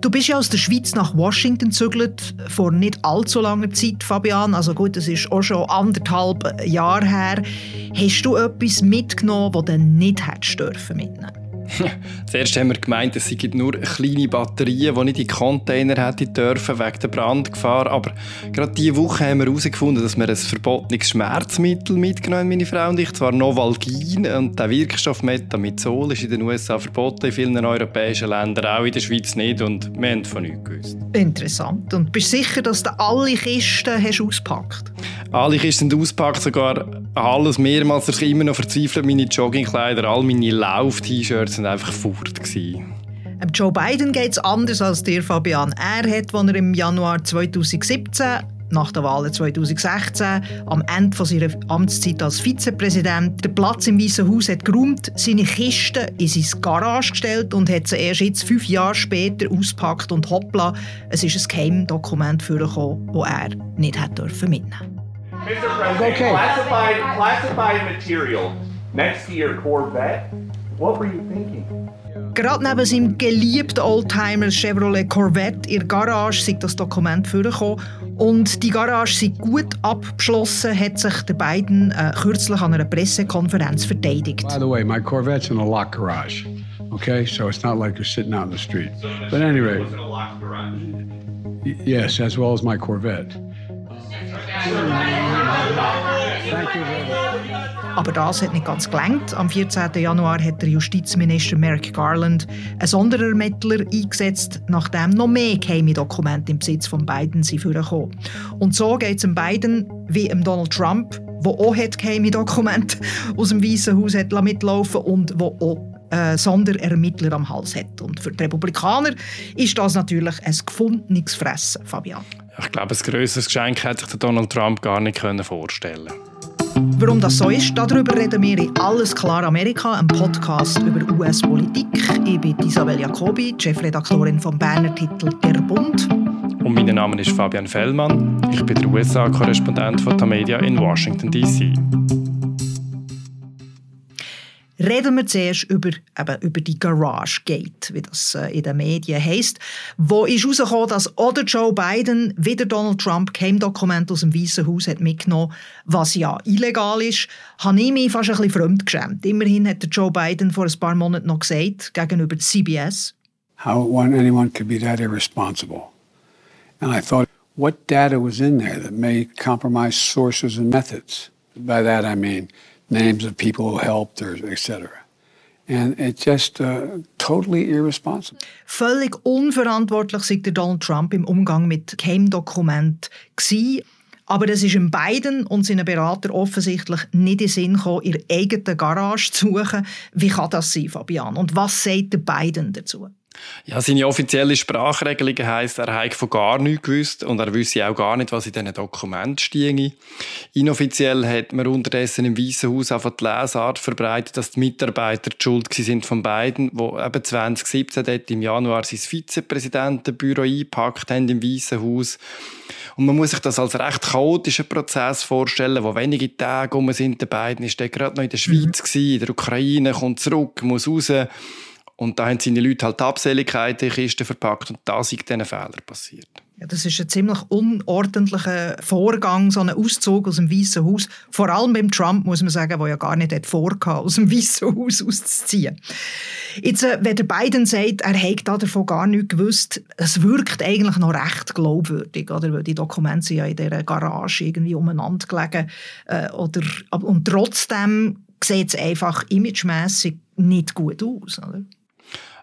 Du bist ja aus der Schweiz nach Washington gezügelt, vor nicht allzu langer Zeit, Fabian. Also gut, das ist auch schon anderthalb Jahre her. Hast du etwas mitgenommen, das du nicht hättest dürfen mitnehmen Zuerst haben wir gemeint, es seien nur kleine Batterien, die nicht in Container hätten dürfen wegen der Brandgefahr. Aber gerade diese Woche haben wir herausgefunden, dass wir ein verbotenes Schmerzmittel mitgenommen haben, meine Frau und ich, zwar Novalgin. Und der Wirkstoff Metamizol ist in den USA verboten, in vielen europäischen Ländern, auch in der Schweiz nicht. Und wir haben von nichts gewusst. Interessant. Und bist du sicher, dass du alle Kisten hast auspackt? Alle Kisten auspackt, sogar alles mehrmals. Ich immer noch verzweifelt, meine Joggingkleider, all meine Lauf-T-Shirts sind einfach fort. Gewesen. Joe Biden geht es anders als dir, Fabian. Er hat, als er im Januar 2017 nach der Wahl 2016 am Ende von seiner Amtszeit als Vizepräsident den Platz im Weißen Haus hat geräumt, seine Kisten in sein Garage gestellt und hat sie erst jetzt fünf Jahre später auspackt und hoppla, es ist ein Geheimdokument vorgekommen, das er nicht hat dürfen mitnehmen. Mr. President, okay. classified, classified material next to your Corvette. What were you thinking? Gerade neben seinem geliebten Oldtimer Chevrolet Corvette in der Garage sei das Dokument vorgekommen. Und die Garage sei gut abgeschlossen, hat sich der beiden äh, kürzlich an einer Pressekonferenz verteidigt. By the way, my Corvette's in a locked garage. Okay, so it's not like you're sitting out in the street. But anyway, yes, as well as my Corvette. Aber das hat nicht ganz gelangt. Am 14. Januar hat der Justizminister Merrick Garland einen Sonderermittler eingesetzt, nachdem noch mehr geheime Dokumente im Besitz von Biden sind vorgekommen. Und so geht es Biden wie dem Donald Trump, der auch hat geheime Dokumente aus dem Weißen Haus hat mitlaufen und wo auch äh, Sonderermittler am Hals hat. Und für die Republikaner ist das natürlich ein gefundenes Fressen, Fabian. Ich glaube, ein grösseres Geschenk hätte sich Donald Trump gar nicht vorstellen können. Warum das so ist, darüber reden wir in «Alles klar Amerika», einem Podcast über US-Politik. Ich bin Isabel Jacobi, Chefredaktorin vom Berner Titel «Der Bund». Und mein Name ist Fabian Fellmann. Ich bin der USA-Korrespondent von Tamedia in Washington, D.C. Reden wir zuerst über, eben, über die Garage Gate, wie das äh, in den Medien heisst. Wo ist herausgekommen, dass oder Joe Biden wieder Donald Trump kein Dokument aus dem Weißen Haus hat mitgenommen, was ja illegal ist, habe ich mich fast ein bisschen fremd geschämt. Immerhin hat Joe Biden vor ein paar Monaten noch gesagt, gegenüber CBS, How one, anyone could be that irresponsible. And I thought, what data was in there that may compromise sources and methods? By that I mean names of people who helped etc. And it's just uh, totally irresponsible. Völlig unverantwortlich sei Donald Trump im Umgang mit Geheimdokumenten gewesen. Aber es ist ihm Biden und seinen Berater offensichtlich nicht in Sinn gekommen, ihre eigene Garage zu suchen. Wie kann das sein, Fabian? Und was sagt der Biden dazu? Ja, seine offizielle Sprachregelung heisst, er habe von gar nichts gewusst und er wüsste auch gar nicht, was in diesen Dokumenten stehe. Inoffiziell hat man unterdessen im Weißen Haus einfach die Lesart verbreitet, dass die Mitarbeiter die Schuld sind von beiden, wo eben 2017 dort im Januar sein Vizepräsidentenbüro eingepackt haben im Weißen Haus. Und man muss sich das als recht chaotischen Prozess vorstellen, wo wenige Tage um sind. Der Biden ist gerade noch in der Schweiz, mhm. gewesen, in der Ukraine, kommt zurück, muss raus. Und da haben seine Leute halt die Abseligkeit in Kisten verpackt und da sind diesen Fehler passiert. Ja, das ist ein ziemlich unordentlicher Vorgang, so ein Auszug aus dem Weißen Haus. Vor allem beim Trump, muss man sagen, der ja gar nicht vorgehabt aus dem Weißen Haus auszuziehen. Jetzt, äh, wenn der Biden sagt, er hätte davon gar nichts gewusst, es wirkt eigentlich noch recht glaubwürdig, oder? Weil die Dokumente sind ja in dieser Garage irgendwie umeinander gelegen. Äh, oder, und trotzdem sieht es einfach imagemässig nicht gut aus, oder?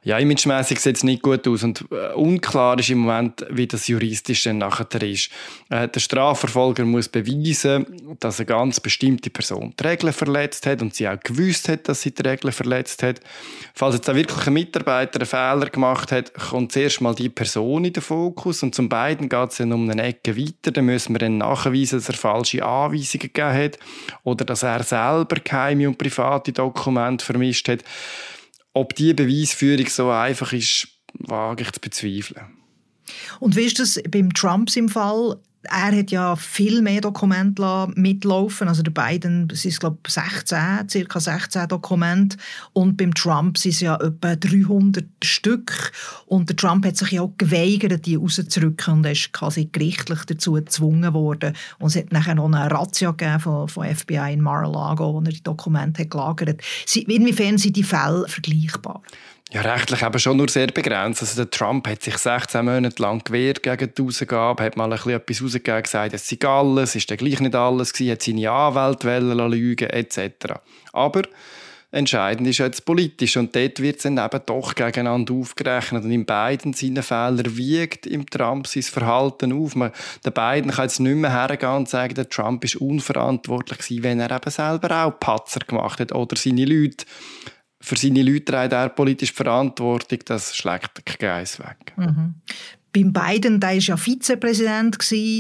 Ja, imagemässig sieht es nicht gut aus und äh, unklar ist im Moment, wie das juristisch dann nachher ist. Äh, der Strafverfolger muss beweisen, dass eine ganz bestimmte Person die Regeln verletzt hat und sie auch gewusst hat, dass sie die Regeln verletzt hat. Falls jetzt auch wirklich ein Mitarbeiter einen Fehler gemacht hat, kommt zuerst mal die Person in den Fokus und zum beiden geht es dann um eine Ecke weiter. Dann müssen wir dann nachweisen, dass er falsche Anweisungen gegeben hat oder dass er selber geheime und private Dokumente vermischt hat. Ob diese Beweisführung so einfach ist, wage ich zu bezweifeln. Und wie ist das beim Trump im Fall? Er hat ja viel mehr Dokumente mitlaufen. Also der Biden sind glaube 16, circa 16 Dokumente und beim Trump sind es ja etwa 300 Stück. Und der Trump hat sich ja auch geweigert, die rauszurücken und ist quasi gerichtlich dazu gezwungen worden. Und es hat nachher noch eine Razzia von, von FBI in Mar-a-Lago, wo er die Dokumente hat gelagert hat. Inwiefern sind die Fälle vergleichbar? Ja, rechtlich eben schon nur sehr begrenzt. Also der Trump hat sich 16 Monate lang gewehrt gegen die Ausgabe, hat mal ein bisschen etwas rausgegeben, gesagt, es sei alles, ist dann gleich nicht alles gewesen, hat seine Anwälte lügen etc. Aber entscheidend ist jetzt politisch und dort wird es dann eben doch gegeneinander aufgerechnet und in beiden seinen Fehlern wiegt im Trump sein Verhalten auf. Man, der Biden kann jetzt nicht mehr hergehen und sagen, der Trump ist unverantwortlich gewesen, wenn er eben selber auch Patzer gemacht hat oder seine Leute für seine Leute trägt er politisch Verantwortung, das schlägt kein Geiss weg. Mhm. Beim Biden, der war ja Vizepräsident,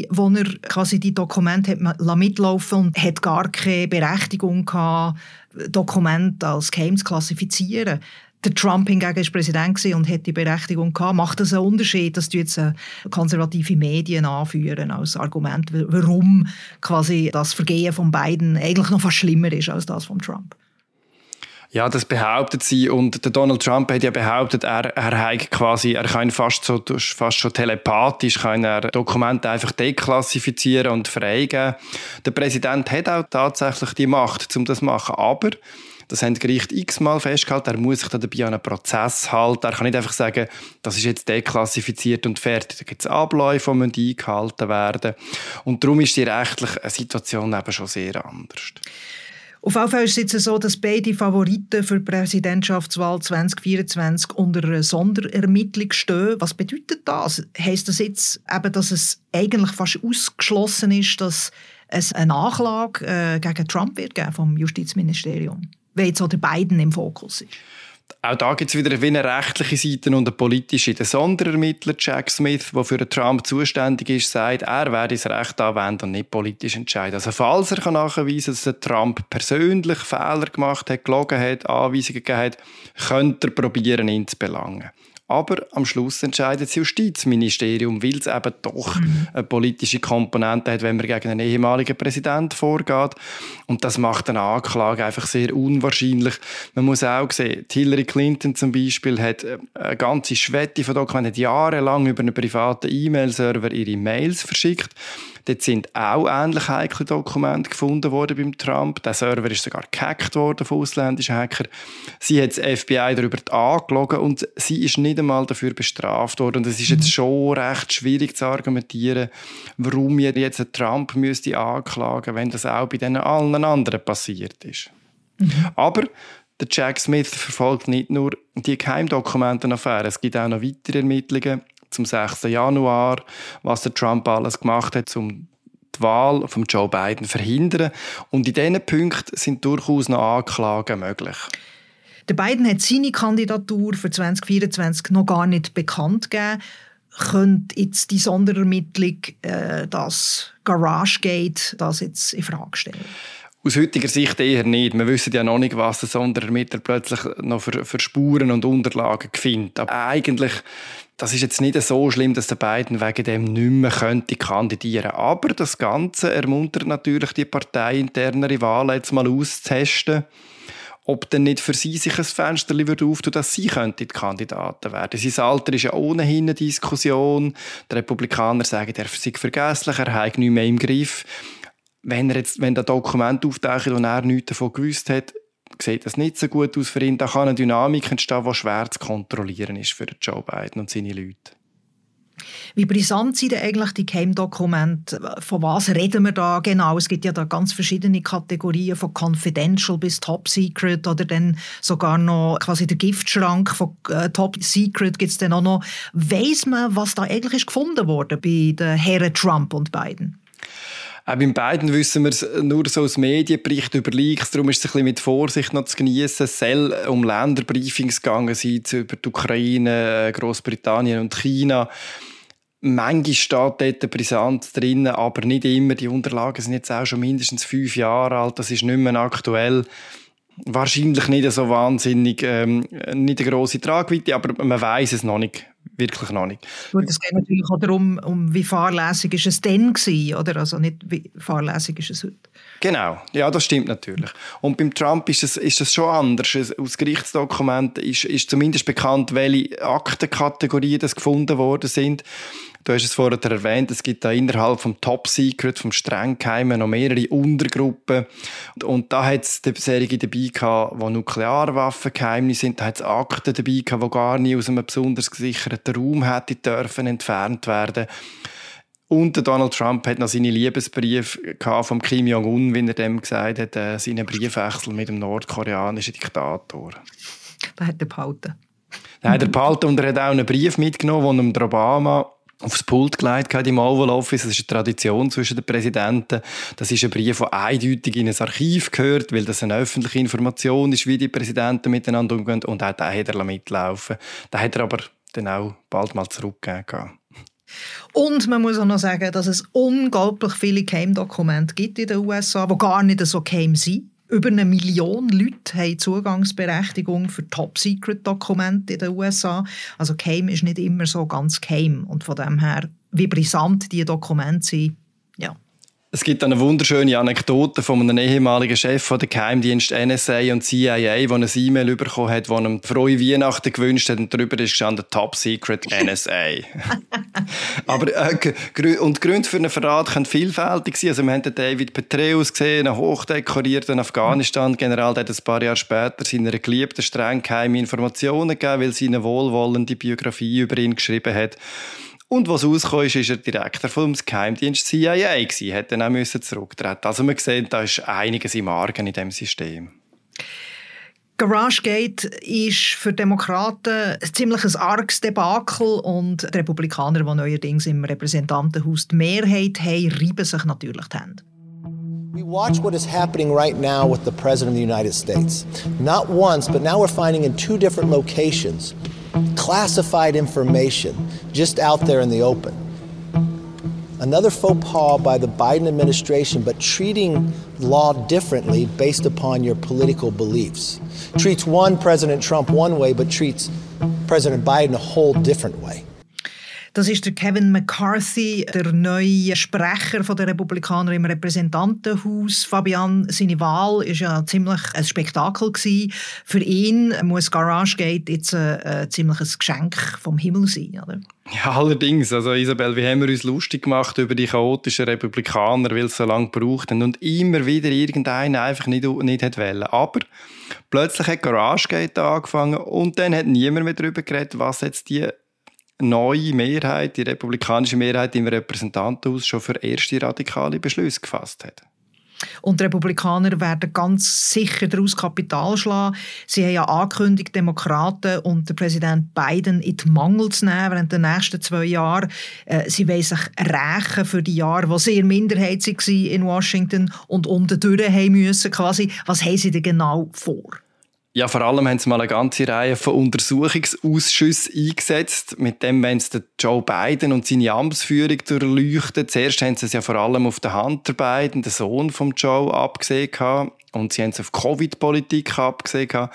wo er quasi die Dokumente hat mitlaufen und hat gar keine Berechtigung gehabt, Dokumente als geheim zu klassifizieren. Der Trump hingegen war Präsident und hat die Berechtigung gehabt. Macht das einen Unterschied, dass du jetzt äh, konservative Medien anführen als Argument, warum quasi das Vergehen von Biden eigentlich noch fast schlimmer ist als das von Trump? Ja, das behauptet sie und der Donald Trump hat ja behauptet, er, er hat quasi, er kann fast so, fast schon telepathisch, kann er Dokumente einfach deklassifizieren und freigeben. Der Präsident hat auch tatsächlich die Macht, um das zu machen, aber das haben die Gerichte x-mal festgehalten. Er muss sich da dabei an einen Prozess halten. Er kann nicht einfach sagen, das ist jetzt deklassifiziert und fertig. Da gibt es Abläufe, die eingehalten werden. Und darum ist die rechtliche Situation eben schon sehr anders. Auf jeden Fall ist es jetzt so, dass beide Favoriten für die Präsidentschaftswahl 2024 unter einer Sonderermittlung stehen. Was bedeutet das? Heißt das jetzt eben, dass es eigentlich fast ausgeschlossen ist, dass es eine Nachlage äh, gegen Trump wird geben vom Justizministerium, weil jetzt auch der Biden im Fokus ist? Auch da gibt es wieder wie eine rechtliche Seite und eine politische. Der Sonderermittler Jack Smith, der für Trump zuständig ist, sagt, er werde das Recht anwenden und nicht politisch entscheiden. Also falls er nachweisen kann, dass Trump persönlich Fehler gemacht hat, gelogen hat, Anweisungen gegeben hat, könnte er probieren, ihn zu belangen. Aber am Schluss entscheidet das Justizministerium, weil es eben doch mhm. eine politische Komponente hat, wenn man gegen einen ehemaligen Präsidenten vorgeht. Und das macht eine Anklage einfach sehr unwahrscheinlich. Man muss auch sehen, Hillary Clinton zum Beispiel hat äh, eine ganze Schwette von Dokumenten, jahrelang über einen privaten E-Mail-Server ihre Mails verschickt. Dort sind auch ähnlich heikle Dokumente gefunden worden beim Trump. Der Server ist sogar gehackt worden von ausländischen Hackern. Sie hat das FBI darüber angelogen und sie ist nicht einmal dafür bestraft worden. Und es ist jetzt mhm. schon recht schwierig zu argumentieren, warum ihr jetzt Trump müsste anklagen, wenn das auch bei den allen anderen passiert ist. Mhm. Aber der Jack Smith verfolgt nicht nur die Geheimdokumentenaffäre, es gibt auch noch weitere Ermittlungen zum 6. Januar, was der Trump alles gemacht hat, um die Wahl von Joe Biden zu verhindern. Und in diesen Punkten sind durchaus noch Anklagen möglich. Der Biden hat seine Kandidatur für 2024 noch gar nicht bekannt gegeben. Könnte jetzt die Sonderermittlung, äh, das Garagegate, das jetzt in Frage stellen? Aus heutiger Sicht eher nicht. Wir wissen ja noch nicht, was der Sonderermittler plötzlich noch für, für Spuren und Unterlagen findet. Aber eigentlich das ist jetzt nicht so schlimm, dass der Biden wegen dem nicht mehr könnte kandidieren. Aber das Ganze ermuntert natürlich die parteiinterne Wahl jetzt mal auszutesten, ob denn nicht für sie sich ein Fenster auftun dass sie die Kandidaten werden. Sein Alter ist ja ohnehin eine Diskussion. Die Republikaner sagen, er sei vergesslich, er hat nichts mehr im Griff. Wenn, er jetzt, wenn das Dokument auftaucht und er nichts davon gewusst hat, sieht das nicht so gut aus für ihn. Da kann eine Dynamik entstehen, die schwer zu kontrollieren ist für Joe Biden und seine Leute. Wie brisant sind denn eigentlich die Geheimdokumente? Von was reden wir da genau? Es gibt ja da ganz verschiedene Kategorien, von Confidential bis Top Secret oder dann sogar noch quasi der Giftschrank von äh, Top Secret gibt es dann auch noch. Weiss man, was da eigentlich ist gefunden wurde bei den Herren Trump und Biden? Auch beim beiden wissen wir es nur so aus Medienberichten über Leaks, darum ist es ein bisschen mit Vorsicht noch zu genießen. Es soll um Länderbriefings gegangen sein über die Ukraine, äh, Großbritannien und China. Manchmal steht dort brisant drin, aber nicht immer. Die Unterlagen sind jetzt auch schon mindestens fünf Jahre alt, das ist nicht mehr aktuell. Wahrscheinlich nicht so wahnsinnig, ähm, nicht eine grosse Tragweite, aber man weiß es noch nicht, wirklich noch nicht. Gut, es geht natürlich auch darum, um wie fahrlässig ist es denn gewesen, oder? Also nicht wie fahrlässig ist es heute. Genau, ja, das stimmt natürlich. Und beim Trump ist es, ist es schon anders. Aus Gerichtsdokumenten ist, ist zumindest bekannt, welche Aktenkategorien das gefunden worden sind. Du hast es vorher erwähnt, es gibt da innerhalb vom Top Secret, vom Strenggeheimen noch mehrere Untergruppen. Und, und da hat es Serie dabei gehabt, wo Nuklearwaffen geheimnis sind. Da hat es Akten dabei gehabt, die gar nicht aus einem besonders gesicherten Raum hätte dürfen entfernt werden. Und der Donald Trump hat noch seine Liebesbriefe vom Kim Jong-un, wie er dem gesagt hat, äh, seinen Briefwechsel mit dem nordkoreanischen Diktator. Da hat er behalten. Da hat er behalten und er hat auch einen Brief mitgenommen, den Obama aufs Pult gelegt im Oval Office. Das ist eine Tradition zwischen den Präsidenten. Das ist ein Brief, der eindeutig in ein Archiv gehört, weil das eine öffentliche Information ist, wie die Präsidenten miteinander umgehen. Und auch den hat er mitlaufen Den hat er aber dann auch bald mal zurückgegeben. Und man muss auch noch sagen, dass es unglaublich viele Geheimdokumente gibt in den USA, die gar nicht so geheim sind. Über eine Million Leute haben Zugangsberechtigung für Top-Secret-Dokumente in den USA. Also geheim ist nicht immer so ganz geheim. Und von dem her, wie brisant diese Dokumente sind, ja, es gibt eine wunderschöne Anekdote von einem ehemaligen Chef von der Geheimdienst NSA und CIA, der ein E-Mail bekommen hat, wo ihm frohe Weihnachten gewünscht hat und darüber ist gestanden Top Secret NSA. Aber äh, und die Gründe für einen Verrat können vielfältig sein. Also wir haben den David Petraeus gesehen, einen hochdekorierten Afghanistan-General, der ein paar Jahre später seiner geliebten streng geheime Informationen gegeben, weil sie eine wohlwollende Biografie über ihn geschrieben hat. Und was rausgekommen ist, ist er Direktor vom Geheimdienst CIA gewesen, hat dann auch müssen zurücktreten. Also man sieht, da ist einiges im Argen in dem System. GarageGate ist für Demokraten ein ziemlich ein arges Debakel und die Republikaner, die neuerdings im Repräsentantenhaus die Mehrheit haben, reiben sich natürlich die Hände. We watch what is happening right now with the President of the United States. Not once, but now we're finding in two different locations classified information just out there in the open. Another faux pas by the Biden administration, but treating law differently based upon your political beliefs. Treats one President Trump one way, but treats President Biden a whole different way. Das ist der Kevin McCarthy, der neue Sprecher der Republikaner im Repräsentantenhaus. Fabian, seine Wahl ist ja ziemlich ein Spektakel gewesen. Für ihn muss Garage Gate jetzt ein, ein ziemliches Geschenk vom Himmel sein, oder? Ja, allerdings. Also Isabel, wie haben wir uns lustig gemacht über die chaotischen Republikaner, weil sie so lange gebraucht haben und immer wieder irgendeinen einfach nicht, nicht hat wollen. Aber plötzlich hat Garage Gate angefangen und dann hat niemand mehr darüber geredet, was jetzt die neue Mehrheit, die republikanische Mehrheit im Repräsentantenhaus schon für erste radikale Beschlüsse gefasst hat. Und die Republikaner werden ganz sicher daraus Kapital schlagen. Sie haben ja angekündigt, Demokraten und der Präsident Biden in die Mangel zu nehmen während der nächsten zwei Jahre. Äh, sie wollen sich rächen für die Jahre, wo sie in Minderheit waren in Washington und unten durch haben müssen. Quasi. Was haben sie denn genau vor? Ja, vor allem haben sie mal eine ganze Reihe von Untersuchungsausschüssen eingesetzt. Mit dem wollen sie Joe Biden und seine Amtsführung durchleuchten. Zuerst haben sie es ja vor allem auf den Hunter Biden, den Sohn von Joe, abgesehen und sie haben es auf Covid-Politik abgesehen.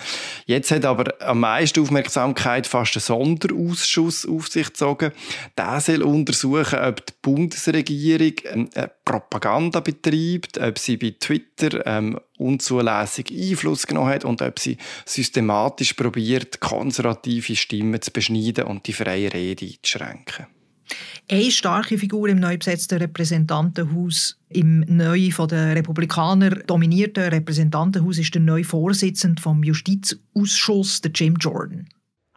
Jetzt hat aber am meisten Aufmerksamkeit fast ein Sonderausschuss auf sich gezogen. Der soll untersuchen, ob die Bundesregierung ähm, Propaganda betreibt, ob sie bei Twitter ähm, unzulässig Einfluss genommen hat und ob sie systematisch probiert, konservative Stimmen zu beschneiden und die freie Rede einzuschränken. Eine starke Figur im neu besetzten Repräsentantenhaus, im neu von den Republikanern dominierten Repräsentantenhaus, ist der neue Vorsitzende vom Justizausschuss, der Jim Jordan.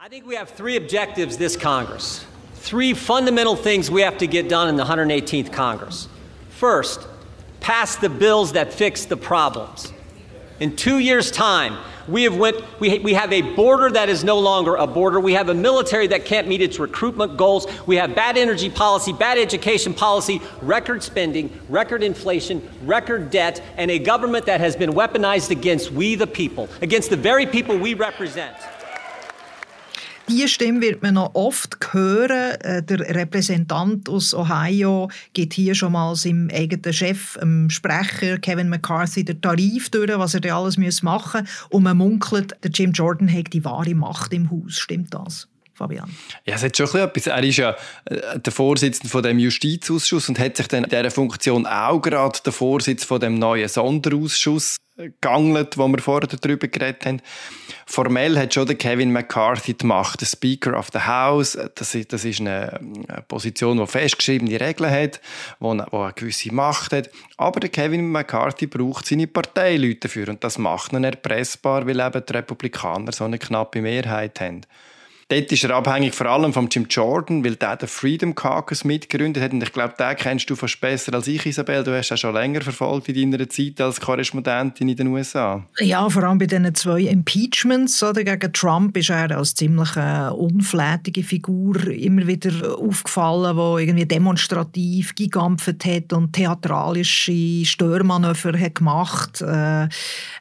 I think we have three objectives this Congress. Three fundamental things we have to get done in the 118th Congress. First, pass the bills that fix the problems. In two years' time, we have, went, we, we have a border that is no longer a border. We have a military that can't meet its recruitment goals. We have bad energy policy, bad education policy, record spending, record inflation, record debt, and a government that has been weaponized against we the people, against the very people we represent. Diese Stimme wird man noch oft hören. Äh, der Repräsentant aus Ohio geht hier schon mal seinem eigenen Chef, dem Sprecher Kevin McCarthy, den Tarif durch, was er da alles machen muss. Und man munkelt, der Jim Jordan hat die wahre Macht im Haus. Stimmt das? Fabian? Ja, es hat schon etwas. Er ist ja äh, der Vorsitzende von dem Justizausschuss und hat sich dann in dieser Funktion auch gerade der Vorsitz von dem neuen Sonderausschuss gangelt, wo wir vorher darüber geredet haben. Formell hat schon der Kevin McCarthy die Macht, der Speaker of the House. Das ist, das ist eine, Position, die festgeschriebene Regeln hat, wo, wo eine gewisse Macht hat. Aber der Kevin McCarthy braucht seine Parteileute dafür und das macht ihn erpressbar, weil eben die Republikaner so eine knappe Mehrheit haben. Dort ist er abhängig vor allem von Jim Jordan, weil der den Freedom Caucus mitgegründet hat. Und ich glaube, den kennst du fast besser als ich, Isabel. Du hast ja schon länger verfolgt in deiner Zeit als Korrespondentin in den USA. Ja, vor allem bei diesen zwei Impeachments oder, gegen Trump ist er als ziemlich äh, unflätige Figur immer wieder aufgefallen, wo irgendwie demonstrativ gegampft hat und theatralische Störmanöver hat gemacht. Äh, er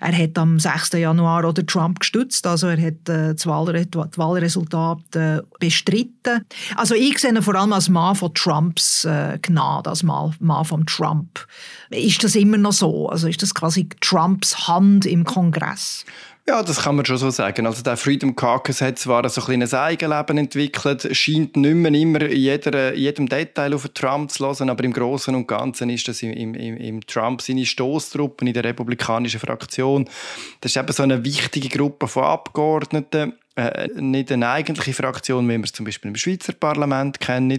hat am 6. Januar oder Trump gestützt, also er hat äh, das Wahlresultat Resultate bestritten. Also ich sehe ihn vor allem als Mann von Trumps äh, Gnade, als Mann, von Trump. Ist das immer noch so? Also ist das quasi Trumps Hand im Kongress? Ja, das kann man schon so sagen. Also der Freedom Caucus hat zwar so ein Eigenleben entwickelt, scheint nicht mehr immer jeder, jedem Detail auf Trump zu hören, aber im Großen und Ganzen ist das im, im, im Trump seine Stoßtruppen in der republikanischen Fraktion. Das ist eben so eine wichtige Gruppe von Abgeordneten, äh, nicht eine eigentliche Fraktion, wie wir es zum Beispiel im Schweizer Parlament kennen,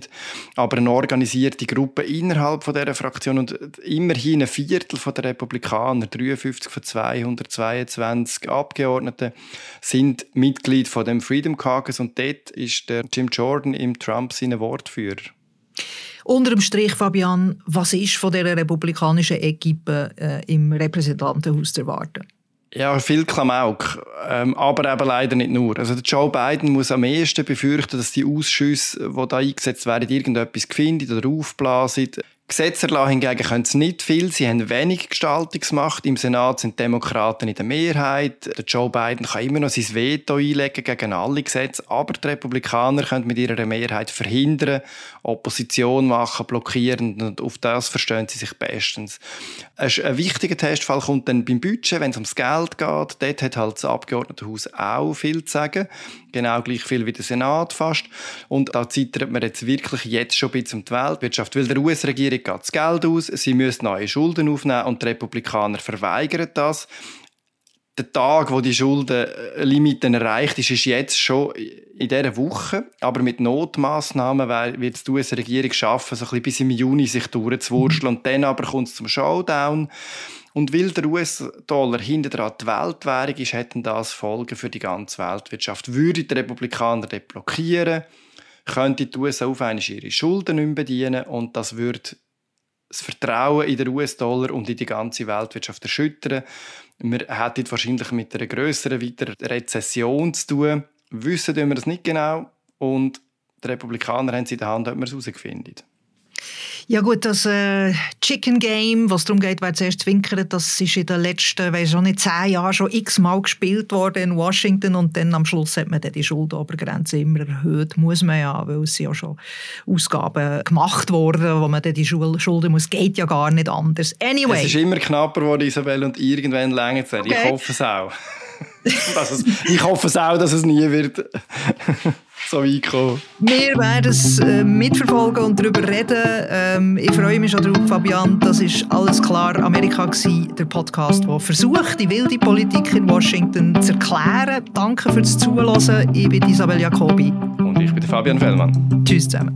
aber eine organisierte Gruppe innerhalb von dieser Fraktion und immerhin ein Viertel der Republikaner, 53 von 222 Abgeordneten, sind Mitglied von dem Freedom Caucus und dort ist der Jim Jordan im Trump seine Wortführer. Unter dem Strich, Fabian, was ist von der republikanischen Equipe äh, im Repräsentantenhaus zu erwarten? Ja, viel Klamauk, ähm, aber eben leider nicht nur. Also der Joe Biden muss am ehesten befürchten, dass die Ausschüsse, die da eingesetzt werden, irgendetwas finden oder aufblasen. Gesetze erlassen hingegen können sie nicht viel. Sie haben wenig Gestaltungsmacht. Im Senat sind Demokraten in der Mehrheit. Der Joe Biden kann immer noch sein Veto einlegen gegen alle Gesetze. Aber die Republikaner können mit ihrer Mehrheit verhindern, Opposition machen, blockieren. Und auf das verstehen sie sich bestens. Ein wichtiger Testfall kommt dann beim Budget, wenn es ums Geld geht. Dort hat halt das Abgeordnetenhaus auch viel zu sagen. Genau gleich viel wie der Senat fast. Und da zittert man jetzt wirklich jetzt schon ein bisschen um die Weltwirtschaft, weil der US-Regierung geht das Geld aus, sie müssen neue Schulden aufnehmen und die Republikaner verweigern das. Der Tag, wo die Schuldenlimiten erreicht ist, ist jetzt schon in dieser Woche. Aber mit Notmaßnahmen wird es die US-Regierung schaffen, so ein bisschen bis im Juni sich durchzuwurschteln. Und dann aber kommt es zum Showdown. Und weil der US-Dollar hinter die Weltwährung ist, hätten das Folgen für die ganze Weltwirtschaft. Würde die Republikaner dort blockieren, könnte die USA auf einmal ihre Schulden nicht mehr bedienen und das würde das Vertrauen in den US-Dollar und in die ganze Weltwirtschaft erschüttern. Wir hätten wahrscheinlich mit einer größeren weiteren Rezession zu tun. Wissen wir das nicht genau und die Republikaner haben es in der Hand, ob wir es herausfinden. Ja gut, das äh, Chicken Game, was darum geht, wer zuerst zwinkert, das ist in den letzten, weiß schon nicht, zehn Jahren schon x-mal gespielt worden in Washington und dann am Schluss hat man dann die Schuldenobergrenze immer erhöht, muss man ja, weil es ja schon Ausgaben gemacht wurden, wo man dann die Schulden muss, geht ja gar nicht anders. Anyway. Es ist immer knapper geworden, Isabel, und irgendwann länger es. Okay. Ich hoffe es auch. es, ich hoffe es auch, dass es nie wird so weit kommen. Wir werden es äh, mitverfolgen und darüber reden. Ähm, ich freue mich schon darauf, Fabian. Das ist alles klar Amerika gewesen, der Podcast, der versucht, die wilde Politik in Washington zu erklären. Danke fürs Zuhören. Ich bin Isabel Jacobi. Und ich bin Fabian Fellmann. Tschüss zusammen.